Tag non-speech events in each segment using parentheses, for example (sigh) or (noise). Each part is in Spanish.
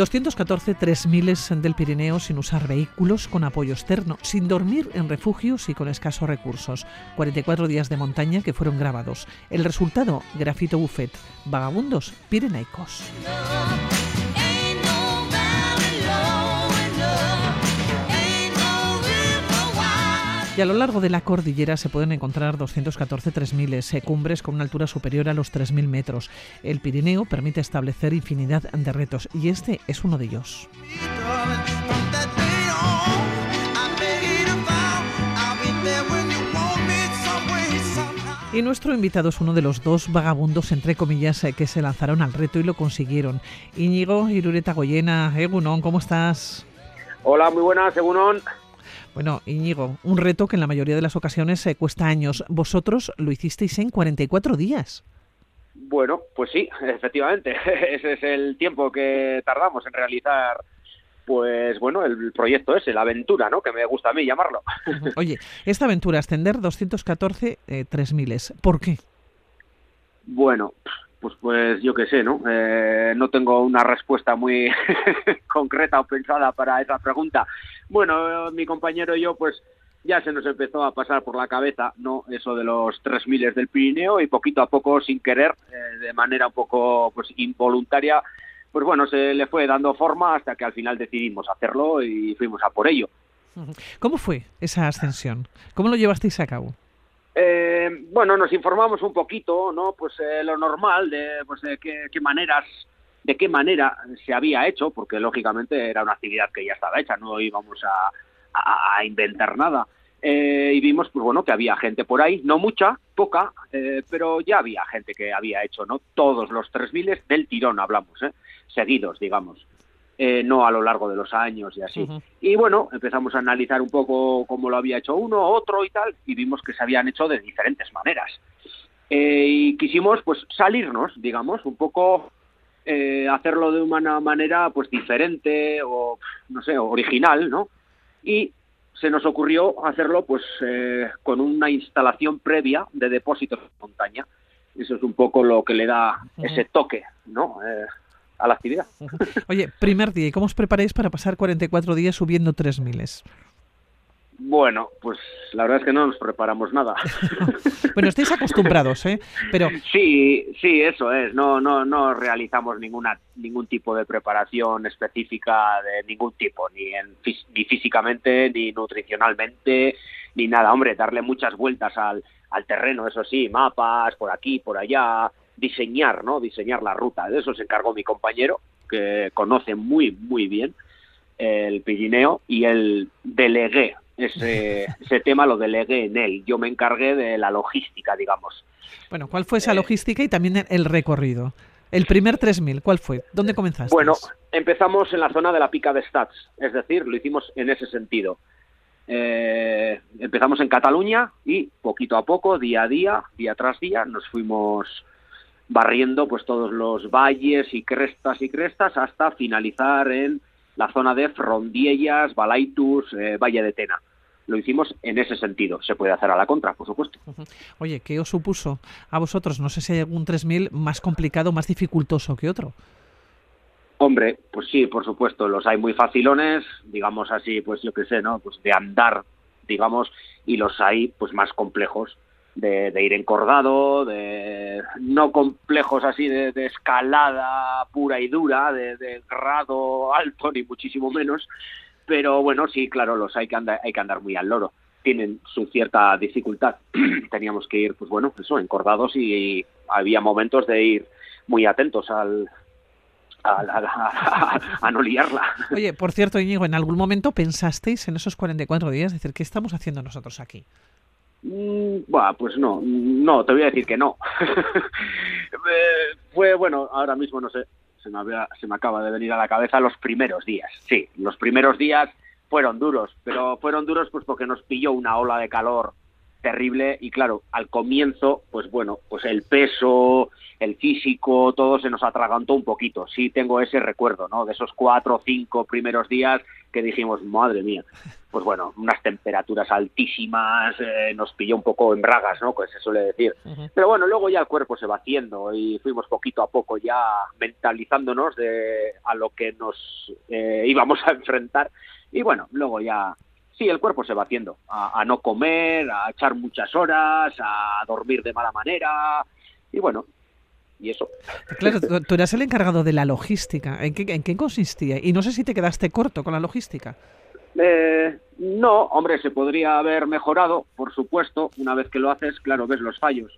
214 3000 del Pirineo sin usar vehículos con apoyo externo, sin dormir en refugios y con escasos recursos. 44 días de montaña que fueron grabados. El resultado, grafito buffet, vagabundos pirenaicos. Y a lo largo de la cordillera se pueden encontrar 214 3000 cumbres con una altura superior a los 3.000 metros. El Pirineo permite establecer infinidad de retos y este es uno de ellos. Y nuestro invitado es uno de los dos vagabundos, entre comillas, que se lanzaron al reto y lo consiguieron. Íñigo Irureta Goyena, Egunon, ¿cómo estás? Hola, muy buenas, Egunon. Bueno, Íñigo, un reto que en la mayoría de las ocasiones eh, cuesta años. Vosotros lo hicisteis en 44 días. Bueno, pues sí, efectivamente. (laughs) Ese es el tiempo que tardamos en realizar, pues bueno, el proyecto ese, la aventura, ¿no? Que me gusta a mí llamarlo. Oye, esta aventura, ascender 214 eh, 3000, ¿por qué? Bueno, pues pues yo qué sé, ¿no? Eh, no tengo una respuesta muy (laughs) concreta o pensada para esa pregunta. Bueno, mi compañero y yo, pues ya se nos empezó a pasar por la cabeza, ¿no? Eso de los tres miles del Pirineo y poquito a poco, sin querer, eh, de manera un poco pues involuntaria, pues bueno, se le fue dando forma hasta que al final decidimos hacerlo y fuimos a por ello. (laughs) ¿Cómo fue esa ascensión? ¿Cómo lo llevasteis a cabo? Eh, bueno, nos informamos un poquito, ¿no? Pues eh, lo normal de, pues, de qué, maneras, de qué manera se había hecho, porque lógicamente era una actividad que ya estaba hecha, no íbamos a, a, a inventar nada. Eh, y vimos, pues bueno, que había gente por ahí, no mucha, poca, eh, pero ya había gente que había hecho, ¿no? Todos los 3.000 del tirón hablamos, ¿eh? Seguidos, digamos. Eh, no a lo largo de los años y así. Uh -huh. Y bueno, empezamos a analizar un poco cómo lo había hecho uno, otro y tal, y vimos que se habían hecho de diferentes maneras. Eh, y quisimos pues salirnos, digamos, un poco eh, hacerlo de una manera pues diferente o, no sé, original, ¿no? Y se nos ocurrió hacerlo pues con una instalación previa de depósitos de montaña. Eso es un poco lo que le da uh -huh. ese toque, ¿no? A la actividad. Oye, primer día, ¿y cómo os preparáis para pasar 44 días subiendo 3.000? Bueno, pues la verdad es que no nos preparamos nada. (laughs) bueno, estáis acostumbrados, ¿eh? Pero sí, sí, eso es. No, no, no realizamos ninguna ningún tipo de preparación específica de ningún tipo, ni en ni físicamente, ni nutricionalmente, ni nada. Hombre, darle muchas vueltas al, al terreno, eso sí, mapas por aquí, por allá, diseñar, ¿no? Diseñar la ruta. De eso se encargó mi compañero, que conoce muy, muy bien el Pirineo, y el delegué ese, (laughs) ese tema, lo delegué en él. Yo me encargué de la logística, digamos. Bueno, ¿cuál fue esa logística y también el recorrido? El primer 3000, ¿cuál fue? ¿Dónde comenzaste? Bueno, empezamos en la zona de la pica de Stats, es decir, lo hicimos en ese sentido. Eh, empezamos en Cataluña y poquito a poco, día a día, día tras día, nos fuimos barriendo pues todos los valles y crestas y crestas hasta finalizar en la zona de Frondiellas, Balaitus, eh, Valle de Tena. Lo hicimos en ese sentido. Se puede hacer a la contra, por supuesto. Oye, ¿qué os supuso a vosotros? No sé si hay algún 3000 más complicado, más dificultoso que otro. Hombre, pues sí, por supuesto, los hay muy facilones, digamos así, pues yo qué sé, ¿no? Pues de andar, digamos, y los hay pues más complejos de, ir encordado, de no complejos así de, escalada pura y dura, de, grado alto ni muchísimo menos, pero bueno, sí, claro, los hay que andar, hay que andar muy al loro. Tienen su cierta dificultad. (clears throat) Teníamos que ir, pues bueno, eso, encordados y, y había momentos de ir muy atentos al, a, no liarla. Oye, por cierto, Íñigo, ¿en algún momento pensasteis en esos 44 días, decir, ¿qué estamos haciendo nosotros aquí? Mm, bah, pues no, no, te voy a decir que no. (laughs) Fue, bueno, ahora mismo no sé, se me, había, se me acaba de venir a la cabeza los primeros días. Sí, los primeros días fueron duros, pero fueron duros pues porque nos pilló una ola de calor terrible y claro, al comienzo, pues bueno, pues el peso, el físico, todo se nos atragantó un poquito. Sí tengo ese recuerdo, ¿no? De esos cuatro o cinco primeros días que dijimos, madre mía, pues bueno, unas temperaturas altísimas, eh, nos pilló un poco en bragas, ¿no? Pues se suele decir. Pero bueno, luego ya el cuerpo se va haciendo y fuimos poquito a poco ya mentalizándonos de a lo que nos eh, íbamos a enfrentar. Y bueno, luego ya sí, el cuerpo se va haciendo, a, no comer, a echar muchas horas, a dormir de mala manera, y bueno, y eso. Claro, tú, eras el encargado de la logística. ¿En qué, ¿En qué consistía? Y no sé si te quedaste corto con la logística. Eh, no, hombre, se podría haber mejorado, por supuesto. Una vez que lo haces, claro, ves los fallos.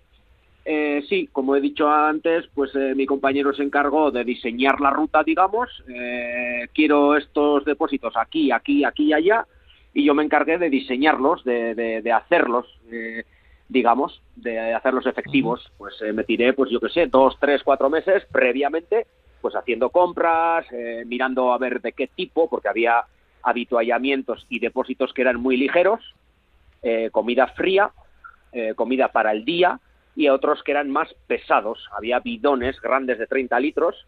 Eh, sí, como he dicho antes, pues eh, mi compañero se encargó de diseñar la ruta, digamos. quiero estos depósitos aquí, aquí, aquí y allá y yo me encargué de diseñarlos, de, de, hacerlos, eh, digamos, de hacerlos efectivos. Pues eh, me tiré, pues yo qué sé, dos, tres, cuatro meses previamente, pues haciendo compras, eh, mirando a ver de qué tipo, porque había habituallamientos y depósitos que eran muy ligeros, comida fría, comida para el día, y otros que eran más pesados. Había bidones grandes de 30 litros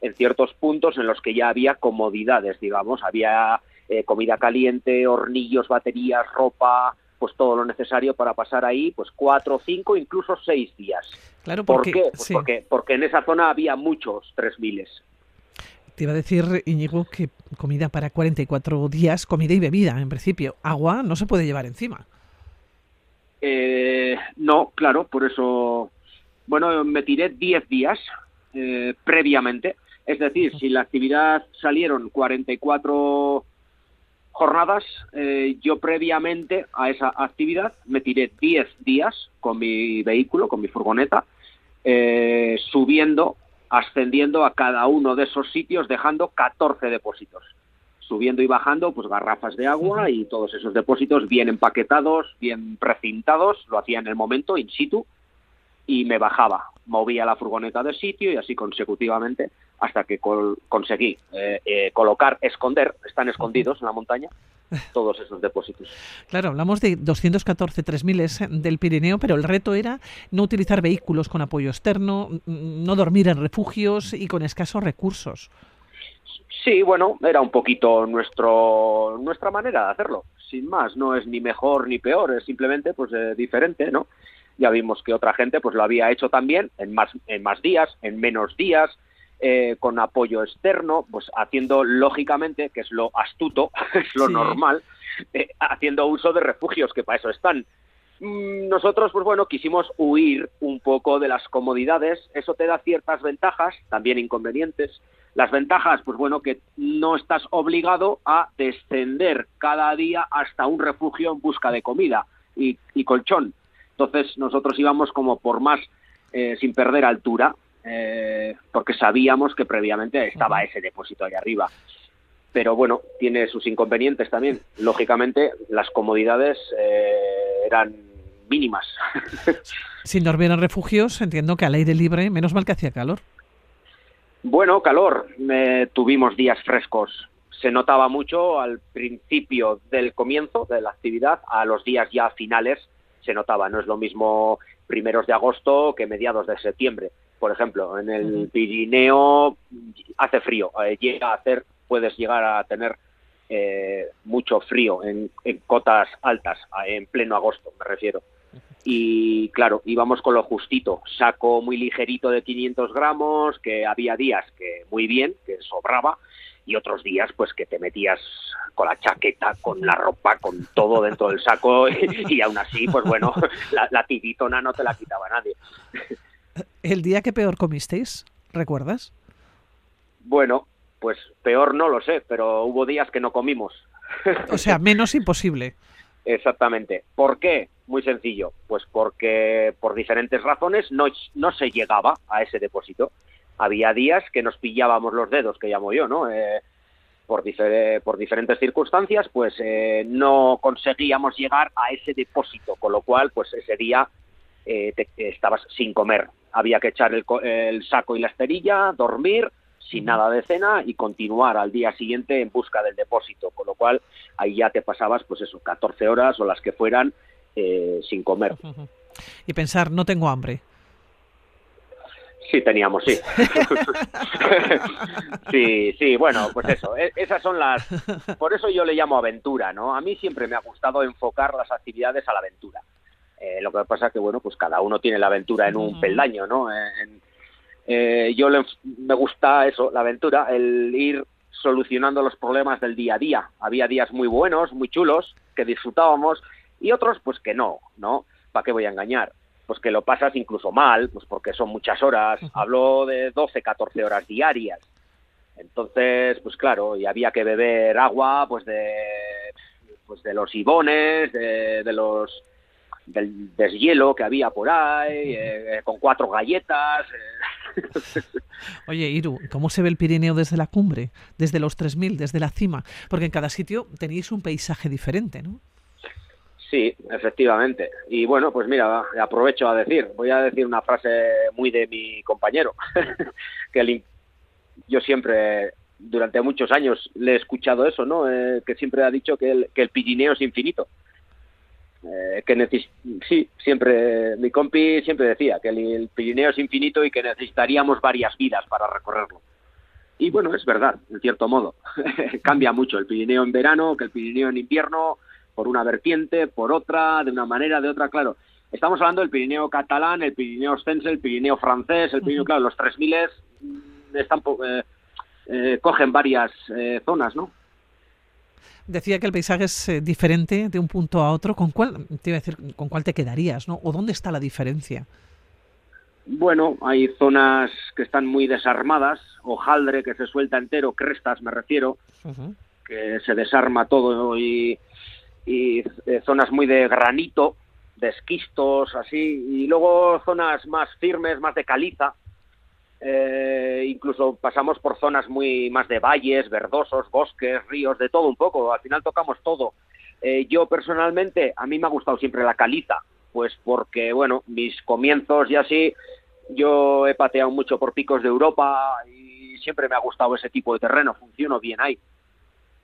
en ciertos puntos en los que ya había comodidades, digamos, había eh, comida caliente, hornillos, baterías, ropa, pues todo lo necesario para pasar ahí, pues cuatro, cinco, incluso seis días. Claro, porque, ¿Por qué? Pues porque, porque en esa zona había muchos tres miles. Te iba a decir, Íñigo, que comida para 44 días, comida y bebida, en principio. Agua no se puede llevar encima. Eh, no, claro, por eso, bueno, me tiré 10 días eh, previamente. Es decir, si la actividad salieron 44 jornadas, eh, yo previamente a esa actividad me tiré 10 días con mi vehículo, con mi furgoneta, eh, subiendo, ascendiendo a cada uno de esos sitios, dejando 14 depósitos. Subiendo y bajando, pues garrafas de agua y todos esos depósitos bien empaquetados, bien precintados, lo hacía en el momento, in situ, y me bajaba, movía la furgoneta de sitio y así consecutivamente hasta que conseguí eh, eh, colocar, esconder, están escondidos en la montaña, todos esos depósitos. Claro, hablamos de 214 3000 del Pirineo, pero el reto era no utilizar vehículos con apoyo externo, no dormir en refugios y con escasos recursos. Sí, bueno, era un poquito nuestro nuestra manera de hacerlo, sin más, no es ni mejor ni peor, es simplemente pues eh, diferente, ¿no? Ya vimos que otra gente pues lo había hecho también en más en más días, en menos días, eh, con apoyo externo, pues haciendo lógicamente, que es lo astuto, (laughs) es lo normal, eh, haciendo uso de refugios, que para eso están. Mm, nosotros, pues bueno, quisimos huir un poco de las comodidades, eso te da ciertas ventajas, también inconvenientes. Las ventajas, pues bueno, que no estás obligado a descender cada día hasta un refugio en busca de comida y, colchón. Entonces nosotros íbamos como por más eh, sin perder altura, eh, porque sabíamos que previamente estaba ese depósito ahí arriba. Pero bueno, tiene sus inconvenientes también. Lógicamente, las comodidades eh, eran mínimas. (laughs) Sin dormir en refugios, entiendo que al aire libre, menos mal que hacía calor. Bueno, calor. tuvimos días frescos. Se notaba mucho al principio del comienzo de la actividad, a los días ya finales se notaba. No es lo mismo primeros de agosto que mediados de septiembre por ejemplo, en el Pirineo hace frío, eh, llega a hacer, puedes llegar a tener eh, mucho frío en, cotas altas, en pleno agosto, me refiero. Y claro, íbamos con lo justito, saco muy ligerito de 500 gramos, que había días que muy bien, que sobraba, y otros días pues que te metías con la chaqueta, con la ropa, con todo dentro del saco (laughs) y, aún así pues bueno, (laughs) la, la tiritona no te la quitaba nadie. (laughs) ¿El día que peor comisteis? ¿Recuerdas? Bueno, pues peor no lo sé, pero hubo días que no comimos. O sea, (laughs) menos imposible. Exactamente. ¿Por qué? Muy sencillo. Pues porque por diferentes razones no, no se llegaba a ese depósito. Había días que nos pillábamos los dedos, que llamo yo, ¿no? Eh, por, por diferentes circunstancias, pues eh, no conseguíamos llegar a ese depósito, con lo cual, pues ese día eh, estabas sin comer había que echar el, saco y la esterilla, dormir sin nada de cena y continuar al día siguiente en busca del depósito, con lo cual ahí ya te pasabas pues eso, 14 horas o las que fueran eh, sin comer. Y pensar, no tengo hambre. Sí, teníamos, sí. (laughs) sí, sí, bueno, pues eso, e, esas son las... Por eso yo le llamo aventura, ¿no? A mí siempre me ha gustado enfocar las actividades a la aventura. Eh, lo que pasa es que, bueno, pues cada uno tiene la aventura en un peldaño, ¿no? Eh, yo me gusta eso, la aventura, el ir solucionando los problemas del día a día. Había días muy buenos, muy chulos, que disfrutábamos, y otros, pues que no, ¿no? ¿Para qué voy a engañar? Pues que lo pasas incluso mal, pues porque son muchas horas. Hablo de 12, 14 horas diarias. Entonces, pues claro, y había que beber agua, pues de, pues de los ibones, de los del deshielo que había por ahí, eh, con cuatro galletas. Eh. (laughs) (laughs) Oye, Iru, ¿cómo se ve el Pirineo desde la cumbre, desde los 3.000, desde la cima? Porque en cada sitio tenéis un paisaje diferente, ¿no? Sí, efectivamente. Y bueno, pues mira, aprovecho a decir, voy a decir una frase muy de mi compañero, (laughs) que yo siempre, durante muchos años, le he escuchado eso, ¿no? Eh, que siempre ha dicho que el, que el Pirineo es infinito. Eh, que sí, siempre, mi compi siempre decía que el, Pirineo es infinito y que necesitaríamos varias vidas para recorrerlo. Y bueno, es verdad, en cierto modo. (laughs) Cambia mucho el Pirineo en verano que el Pirineo en invierno, por una vertiente, por otra, de una manera, de otra, claro. Estamos hablando del Pirineo catalán, el Pirineo ostense, el Pirineo francés, el Pirineo, claro, los 3000 mm, están, eh, eh, cogen varias zonas, ¿no? Decía que el paisaje es eh, diferente de un punto a otro. ¿Con cuál, te iba a decir, con cuál te quedarías, no? ¿O dónde está la diferencia? Bueno, hay zonas que están muy desarmadas, hojaldre que se suelta entero, crestas me refiero, que se desarma todo y, y eh, zonas muy de granito, de esquistos, así, y luego zonas más firmes, más de caliza, eh, incluso pasamos por zonas muy más de valles, verdosos, bosques, ríos, de todo un poco. Al final tocamos todo. Eh, yo personalmente, a mí me ha gustado siempre la caliza, pues porque, bueno, mis comienzos y así, yo he pateado mucho por picos de Europa y siempre me ha gustado ese tipo de terreno, funciono bien ahí.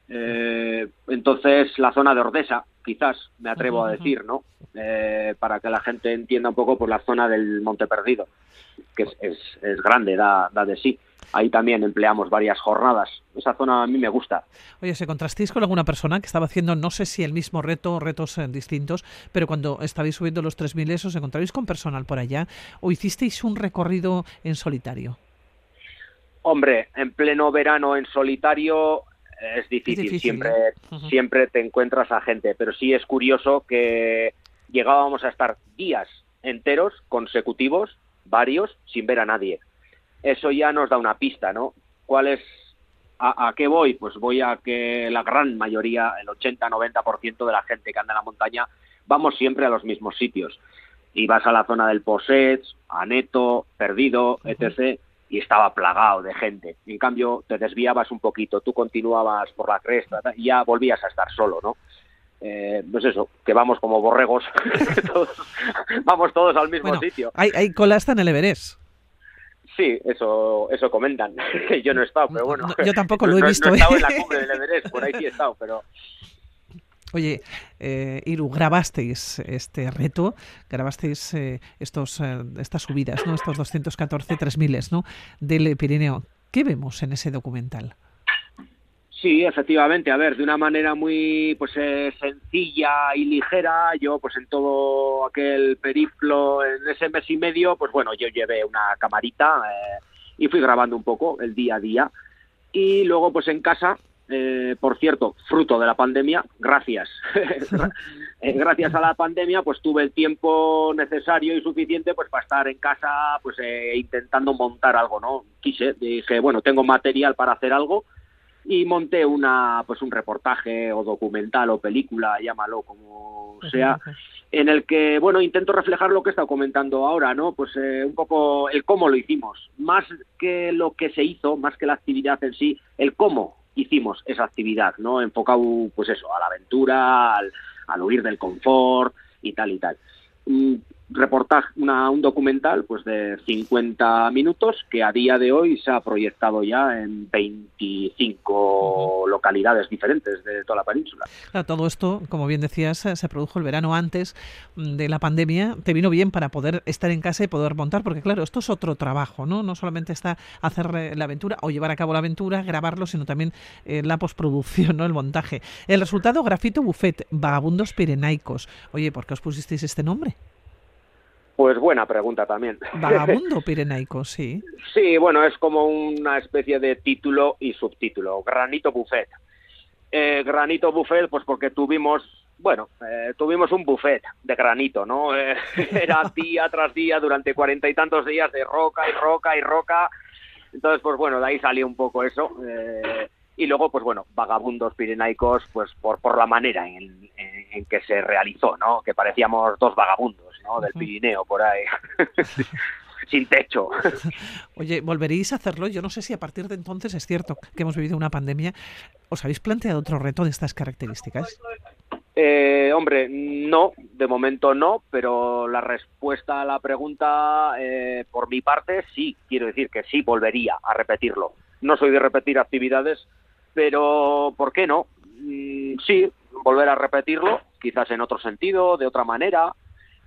Eh, entonces, la zona de Ordesa, quizás, me atrevo a decir, ¿no? Eh, para que la gente entienda un poco por la zona del Monte Perdido, que es, es, grande, da, da, de sí. Ahí también empleamos varias jornadas. Esa zona a mí me gusta. Oye, ¿se contrastéis con alguna persona que estaba haciendo, no sé si el mismo reto o retos eh, distintos, pero cuando estabais subiendo los 3.000 os encontráis con personal por allá o hicisteis un recorrido en solitario? Hombre, en pleno verano en solitario es difícil, siempre, siempre te encuentras a gente, pero sí es curioso que llegábamos a estar días enteros, consecutivos, varios, sin ver a nadie. Eso ya nos da una pista, ¿no? ¿Cuál es, a, qué voy? Pues voy a que la gran mayoría, el 80-90% de la gente que anda en la montaña, vamos siempre a los mismos sitios. Y vas a la zona del Poset, a Neto, Perdido, etc., y estaba plagado de gente. En cambio, te desviabas un poquito, tú continuabas por la cresta y ya volvías a estar solo, ¿no? Eh, pues eso, que vamos como borregos, (laughs) vamos todos al mismo sitio. Hay, hay cola hasta en el Everest. Sí, eso, eso comentan. (laughs) yo no he estado, pero bueno. yo tampoco (laughs) lo he visto. No, he estado en la ¿eh? cumbre del Everest, por ahí sí he estado, pero Oye, eh, Iru, grabasteis este reto, grabasteis eh, estos, eh, estas subidas, ¿no? estos 214 3000 ¿no? del Pirineo. ¿Qué vemos en ese documental? Sí, efectivamente. A ver, de una manera muy pues eh, sencilla y ligera, yo pues en todo aquel periplo, en ese mes y medio, pues bueno, yo llevé una camarita y fui grabando un poco el día a día. Y luego pues en casa eh, por cierto, fruto de la pandemia, gracias. (laughs) (laughs) Eh, gracias a la pandemia, pues tuve el tiempo necesario y suficiente pues para estar en casa, pues eh, intentando montar algo, ¿no? Quise, dije, bueno, tengo material para hacer algo y monté una, pues un reportaje o documental o película, llámalo como sea, en el que, bueno, intento reflejar lo que he estado comentando ahora, ¿no? Pues un poco el cómo lo hicimos, más que lo que se hizo, más que la actividad en sí, el cómo hicimos esa actividad, ¿no? Enfocado, pues eso, a la aventura, al, huir del confort y tal y tal. Mm, reportaje, una, un documental pues de 50 minutos que a día de hoy se ha proyectado ya en 25 localidades diferentes de toda la península. todo esto, como bien decías, se produjo el verano antes de la pandemia. Te vino bien para poder estar en casa y poder montar, porque claro, esto es otro trabajo, ¿no? No solamente está hacer la aventura o llevar a cabo la aventura, grabarlo, sino también eh, la postproducción, ¿no? El montaje. El resultado, Grafito Buffet, Vagabundos Pirenaicos. Oye, ¿por qué os pusisteis este nombre? Pues buena pregunta también. (laughs) Vagabundo pirenaico, sí. Sí, bueno, es como una especie de título y subtítulo. Granito Buffet. Eh, granito Buffet, pues porque tuvimos, bueno, eh, tuvimos un buffet de granito, ¿no? (laughs) Eh, era día tras día durante cuarenta y tantos días de roca y roca y roca. Entonces, pues bueno, de ahí salió un poco eso. y luego, pues bueno, vagabundos pirenaicos, pues por, por la manera en, en que se realizó, ¿no? Que parecíamos dos vagabundos. Del Pirineo, por ahí. (laughs) Sin techo. (laughs) Oye, ¿volveréis a hacerlo? Yo no sé si a partir de entonces es cierto que hemos vivido una pandemia. ¿Os habéis planteado otro reto de estas características? Eh, hombre, no, de momento no, pero la respuesta a la pregunta, eh, por mi parte, sí, quiero decir que sí volvería a repetirlo. No soy de repetir actividades, pero ¿por qué no? Mm, sí, volver a repetirlo, quizás en otro sentido, de otra manera,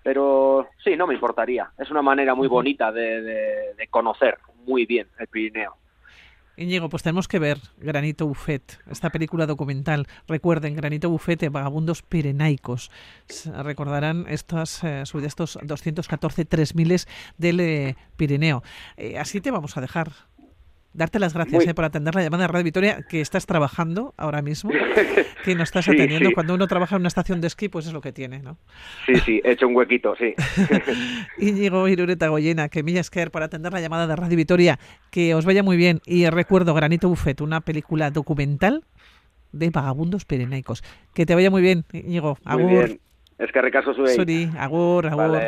pero sí, no me importaría. Es una manera muy bonita de, conocer muy bien el Pirineo. Íñigo, pues tenemos que ver Granito Buffet, esta película documental. Recuerden, Granito Buffet, Vagabundos Pirenaicos. Recordarán estas, eh, estos 214 3000 del eh, Pirineo. Eh, así te vamos a dejar darte las gracias eh, por atender la llamada de Radio Victoria, que estás trabajando ahora mismo, (laughs) que no estás atendiendo. Cuando uno trabaja en una estación de esquí, pues es lo que tiene, ¿no? Sí, sí, he hecho un huequito, sí. (laughs) Íñigo Irureta Goyena, que millas que por atender la llamada de Radio Victoria, que os vaya muy bien. Y recuerdo Granito Buffet, una película documental de vagabundos pirenaicos. Que te vaya muy bien, Íñigo. Agur. Muy bien. Es que recaso Suri, agur, agur.